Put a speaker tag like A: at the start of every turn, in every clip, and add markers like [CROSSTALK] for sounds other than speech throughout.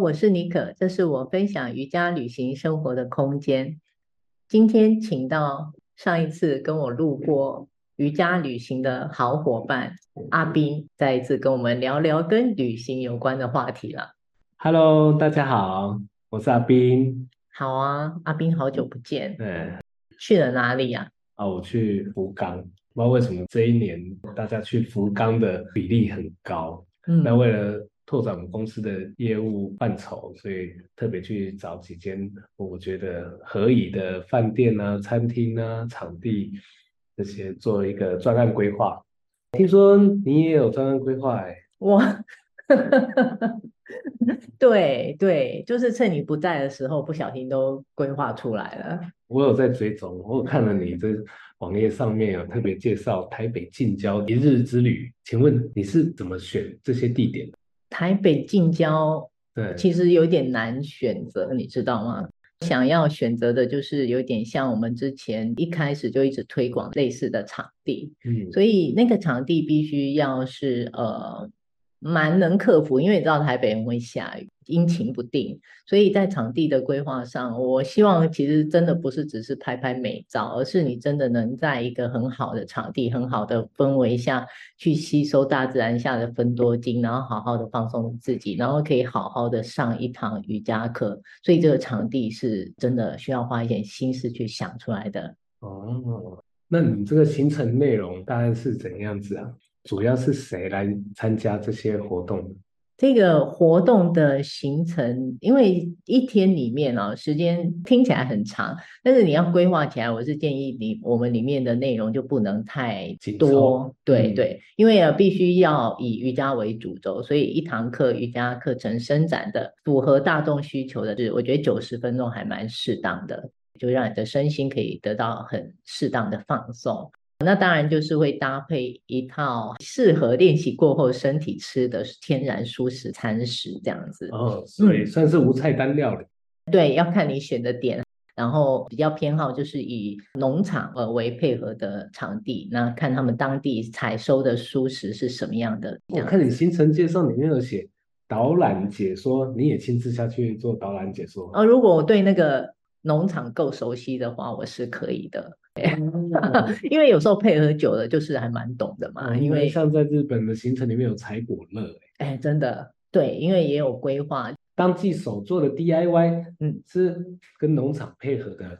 A: 我是妮可，这是我分享瑜伽旅行生活的空间。今天请到上一次跟我路过瑜伽旅行的好伙伴阿斌，再一次跟我们聊聊跟旅行有关的话题了。
B: Hello，大家好，我是阿斌。
A: 好啊，阿斌，好久不见。
B: 对，
A: 去了哪里呀？
B: 啊，我去福冈。不知道为什么这一年大家去福冈的比例很高。嗯，那为了拓展我们公司的业务范畴，所以特别去找几间我觉得合宜的饭店啊、餐厅啊、场地这些做一个专案规划。听说你也有专案规划哎？
A: 我，[LAUGHS] 对对，就是趁你不在的时候，不小心都规划出来了。
B: 我有在追踪，我有看了你这网页上面有特别介绍台北近郊一日之旅，请问你是怎么选这些地点？
A: 台北近郊，对，其实有点难选择，你知道吗？想要选择的就是有点像我们之前一开始就一直推广类似的场地，嗯，所以那个场地必须要是呃。蛮能克服，因为你知道台北很会下雨，阴晴不定，所以在场地的规划上，我希望其实真的不是只是拍拍美照，而是你真的能在一个很好的场地、很好的氛围下去吸收大自然下的芬多精，然后好好的放松自己，然后可以好好的上一堂瑜伽课。所以这个场地是真的需要花一点心思去想出来的。
B: 哦，那你这个行程内容大概是怎样子啊？主要是谁来参加这些活动？
A: 这个活动的行程，因为一天里面啊，时间听起来很长，但是你要规划起来，我是建议你，我们里面的内容就不能太多。对对，因为啊，必须要以瑜伽为主轴，所以一堂课瑜伽课程伸展的，符合大众需求的，是我觉得九十分钟还蛮适当的，就让你的身心可以得到很适当的放松。那当然就是会搭配一套适合练习过后身体吃的天然舒适餐食这样子
B: 哦，所以算是无菜单料理。
A: 对，要看你选的点，然后比较偏好就是以农场呃为配合的场地，那看他们当地采收的蔬食是什么样的。
B: 我看你行程介绍里面有写导览解说，你也亲自下去做导览解说？
A: 哦，如果我对那个农场够熟悉的话，我是可以的。[LAUGHS] 因为有时候配合久了，就是还蛮懂的嘛。因为
B: 像在日本的行程里面有采果乐，
A: 哎，真的对，因为也有规划，
B: 当季手做的 DIY，嗯，是跟农场配合的，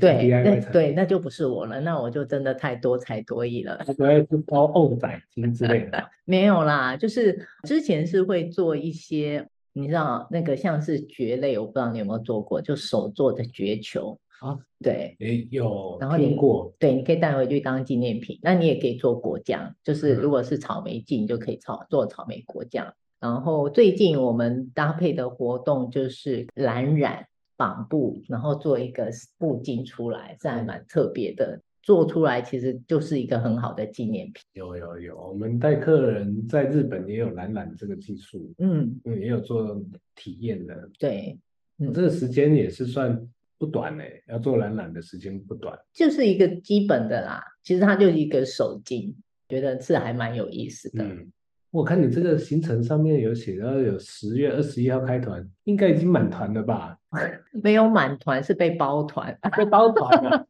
B: 对
A: ，DIY 对，那就不是我了，那我就真的太多才多艺了。
B: 主要是包欧仔金之类的，[LAUGHS]
A: 没有啦，就是之前是会做一些，你知道那个像是蕨类，我不知道你有没有做过，就手做的蕨球。啊，对，
B: 也，有，然后听过，
A: 对，你可以带回去当纪念品。那你也可以做果酱，就是如果是草莓季，你就可以炒做草莓果酱。然后最近我们搭配的活动就是蓝染绑布，然后做一个布巾出来，这还蛮特别的。做出来其实就是一个很好的纪念品。
B: 有有有，我们带客人在日本也有蓝染这个技术，嗯，嗯，也有做体验的。
A: 对，
B: 嗯，这个时间也是算。不短呢，要做蓝染的时间不短，
A: 就是一个基本的啦。其实它就是一个手巾，觉得是还蛮有意思的。
B: 嗯我看你这个行程上面有写到有十月二十一号开团，应该已经满团了吧？[LAUGHS]
A: 没有满团，是被包团，
B: 被包团了，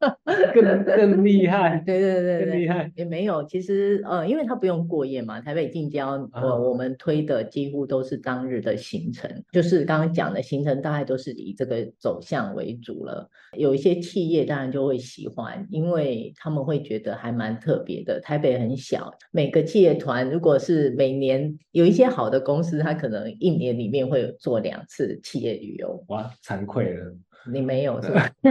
B: 更 [LAUGHS] 更厉害。
A: 对对
B: 对厉害。
A: 也没有，其实呃，因为他不用过夜嘛，台北近郊，我、呃、我们推的几乎都是当日的行程，就是刚刚讲的行程，大概都是以这个走向为主了。有一些企业当然就会喜欢，因为他们会觉得还蛮特别的。台北很小，每个企业团如果是每年有一些好的公司，他可能一年里面会有做两次企业旅游。
B: 哇，惭愧了，
A: 你没有是吧？[LAUGHS]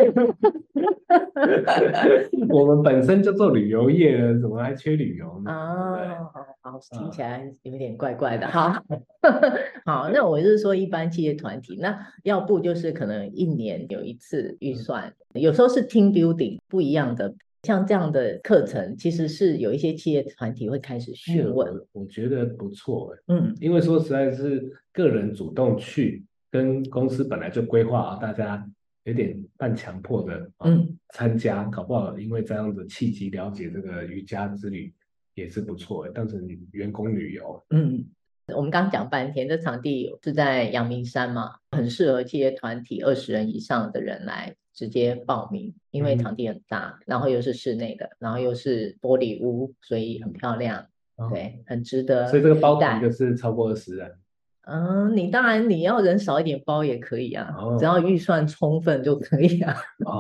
B: 我们本身就做旅游业了，怎么还缺旅游呢？
A: 哦，好，好，听起来有点怪怪的。好，[LAUGHS] 好，那我是说一般企业团体，那要不就是可能一年有一次预算，有时候是 team building 不一样的。像这样的课程，其实是有一些企业团体会开始询问，
B: 嗯、我觉得不错，嗯，因为说实在是个人主动去，跟公司本来就规划啊，大家有点半强迫的，嗯，参加，搞不好因为这样子契机了解这个瑜伽之旅也是不错，当成员工旅游，
A: 嗯，我们刚讲半天，这场地是在阳明山嘛，很适合这些团体二十人以上的人来直接报名，因为场地很大，嗯、然后又是室内的，然后又是玻璃屋，所以很漂亮，哦、对，很值得。
B: 所以这个包场就是超过二十人。
A: 嗯，你当然你要人少一点包也可以啊，哦、只要预算充分就可以啊。[LAUGHS]
B: 哦、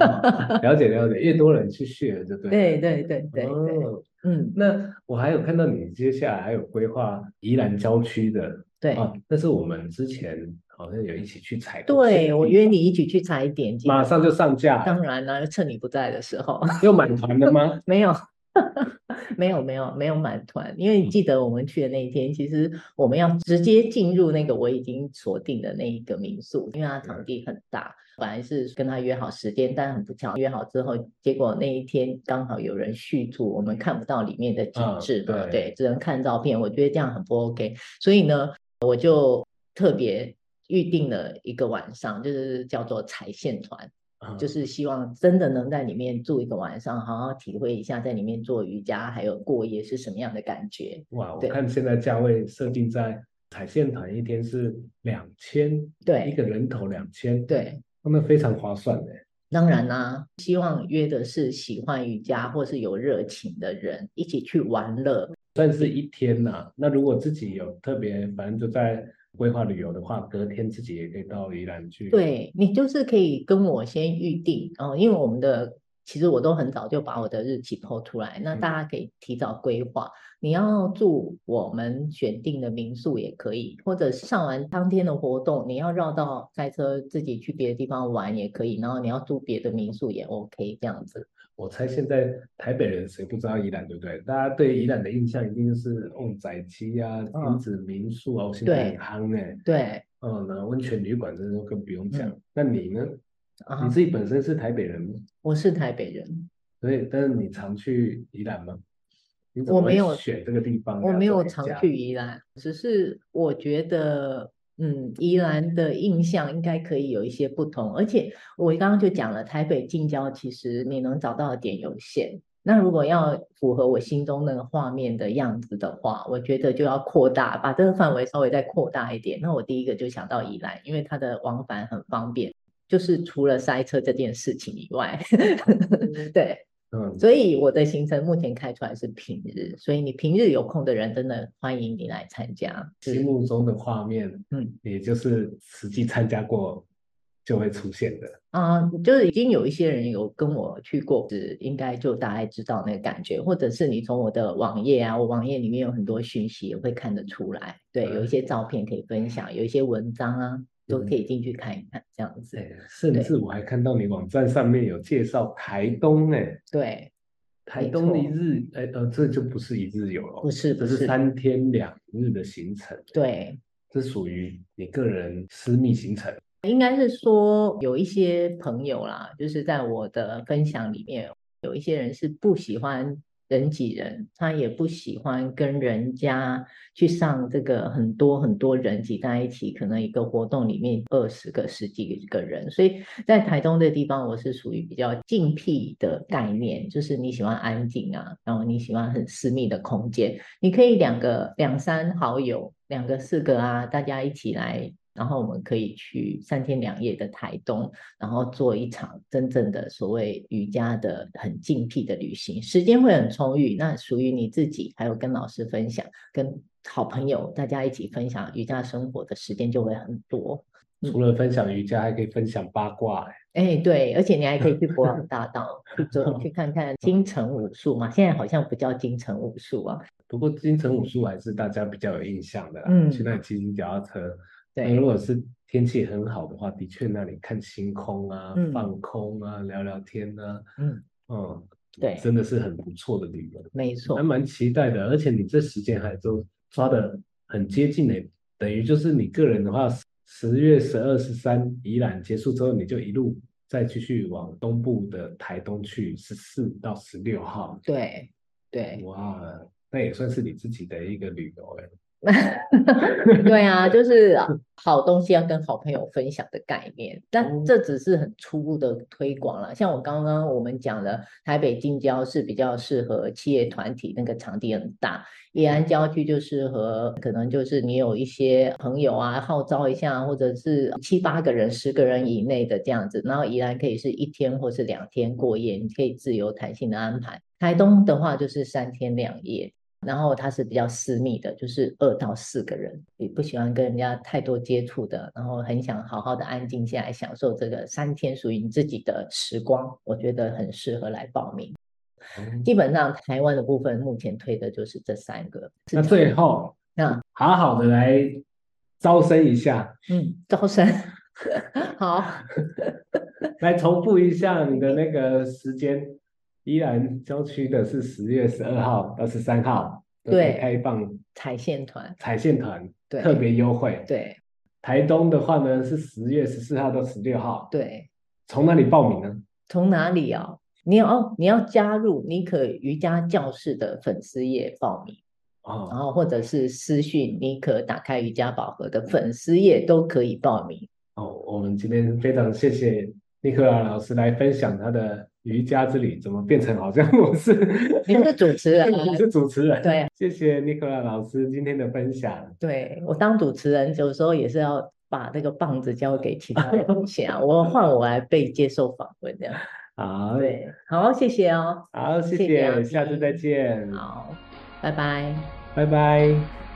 B: 了解了解，越多人去 share 就对。
A: 对对对对对。
B: 哦、嗯，那我还有看到你接下来还有规划宜兰郊区的。
A: 对。啊，
B: 那是我们之前好像有一起去采。
A: 对，我约你一起去踩点，
B: 马上就上架。
A: 当然了，趁你不在的时候。
B: 又满团了吗？[LAUGHS]
A: 没有。[LAUGHS] 没有没有没有满团，因为你记得我们去的那一天，其实我们要直接进入那个我已经锁定的那一个民宿，因为它场地很大。本来是跟他约好时间，但很不巧，约好之后，结果那一天刚好有人续住，我们看不到里面的景致嘛，对，对，只能看照片。我觉得这样很不 OK，所以呢，我就特别预定了一个晚上，就是叫做踩线团。就是希望真的能在里面住一个晚上，好好体会一下在里面做瑜伽还有过夜是什么样的感觉。
B: 哇，我看现在价位设定在彩线团一天是两千，对，一个人头两千，
A: 对，
B: 那非常划算的。
A: 当然啦、啊，希望约的是喜欢瑜伽或是有热情的人一起去玩乐，
B: 算是一天呐、啊。那如果自己有特别，反正就在。规划旅游的话，隔天自己也可以到宜兰去。
A: 对，你就是可以跟我先预定哦，因为我们的其实我都很早就把我的日期 po 出来，那大家可以提早规划。嗯、你要住我们选定的民宿也可以，或者上完当天的活动，你要绕道开车自己去别的地方玩也可以，然后你要住别的民宿也 OK 这样子。
B: 我猜现在台北人谁不知道宜兰，对不对？大家对宜兰的印象一定是旺仔鸡啊、亲子民宿啊，现在很夯哎。
A: 对，
B: 嗯，那温泉旅馆这都更不用讲。那你呢？你自己本身是台北人吗？
A: 我是台北人。
B: 所以，但是你常去宜兰吗？我没有选这个地方，
A: 我没有常去宜兰，只是我觉得。嗯，宜兰的印象应该可以有一些不同，而且我刚刚就讲了，台北近郊其实你能找到的点有限。那如果要符合我心中那个画面的样子的话，我觉得就要扩大，把这个范围稍微再扩大一点。那我第一个就想到宜兰，因为它的往返很方便，就是除了塞车这件事情以外，[LAUGHS] 对。嗯，所以我的行程目前开出来是平日，所以你平日有空的人，真的欢迎你来参加。
B: 心目中的画面，嗯，也就是实际参加过就会出现的。
A: 啊、嗯，就是已经有一些人有跟我去过，是应该就大概知道那个感觉，或者是你从我的网页啊，我网页里面有很多讯息也会看得出来。对，有一些照片可以分享，有一些文章啊。都可以进去看一看，这样子。
B: 甚至我还看到你网站上面有介绍台东，哎，
A: 对，
B: 台东一日，哎，呃，这就不是一日游了，
A: 不是，
B: 这是三天两日的行程。
A: 对，
B: 这属于你个人私密行程。
A: 应该是说有一些朋友啦，就是在我的分享里面，有一些人是不喜欢。人挤人，他也不喜欢跟人家去上这个很多很多人挤在一起，可能一个活动里面二十个、十几个人。所以在台东这地方，我是属于比较静僻的概念，就是你喜欢安静啊，然后你喜欢很私密的空间，你可以两个两三好友，两个四个啊，大家一起来。然后我们可以去三天两夜的台东，然后做一场真正的所谓瑜伽的很静辟的旅行，时间会很充裕。那属于你自己，还有跟老师分享，跟好朋友大家一起分享瑜伽生活的时间就会很多。
B: 除了分享瑜伽，还可以分享八卦。
A: 哎，对，而且你还可以去博朗大道 [LAUGHS] 去走，去看看金城武术嘛。现在好像不叫金城武术啊，
B: 不过金城武术还是大家比较有印象的。嗯，去那里骑骑脚踏车。对，如果是天气很好的话，的确那里看星空啊，嗯、放空啊，聊聊天啊，嗯，嗯，对，真的是很不错的旅游，
A: 没错，
B: 还蛮期待的。而且你这时间还都抓的很接近诶，等于就是你个人的话，十月十二、十三宜兰结束之后，你就一路再继续往东部的台东去，十四到十六号。
A: 对，对，
B: 哇，那也算是你自己的一个旅游诶。[LAUGHS]
A: 对啊，就是好东西要跟好朋友分享的概念，但这只是很初步的推广了。像我刚刚我们讲的，台北近郊是比较适合企业团体，那个场地很大；宜安郊区就适合，可能就是你有一些朋友啊，号召一下，或者是七八个人、十个人以内的这样子。然后宜兰可以是一天或是两天过夜，你可以自由弹性的安排。台东的话就是三天两夜。然后它是比较私密的，就是二到四个人，也不喜欢跟人家太多接触的，然后很想好好的安静下来享受这个三天属于你自己的时光，我觉得很适合来报名。嗯、基本上台湾的部分目前推的就是这三个。
B: 那最后，那好好的来招生一下，
A: 嗯，招生 [LAUGHS] 好，[LAUGHS]
B: 来重复一下你的那个时间。宜兰郊区的是十月十二号到十三号，对，开放
A: 彩线团，
B: 彩线团对，特别优惠。
A: 对，
B: 台东的话呢是十月十四号到十六号。
A: 对，
B: 从哪里报名呢？
A: 从哪里啊？你要哦，你要加入妮可瑜伽教室的粉丝页报名，哦，然后或者是私讯你可打开瑜伽宝盒的粉丝页都可以报名。
B: 哦，我们今天非常谢谢妮可老师来分享他的。瑜伽之旅怎么变成好像我是？[LAUGHS]
A: 你是主持人，[LAUGHS]
B: 你是主持人。
A: 对，
B: 谢谢尼克拉老师今天的分享。
A: 对，我当主持人，有时候也是要把这个棒子交给其他人 [LAUGHS] 啊，我换我来被接受访问这样。
B: 好，
A: 对，好，谢谢哦。
B: 好，谢谢，谢谢，下次再见。
A: 好，拜拜，
B: 拜拜。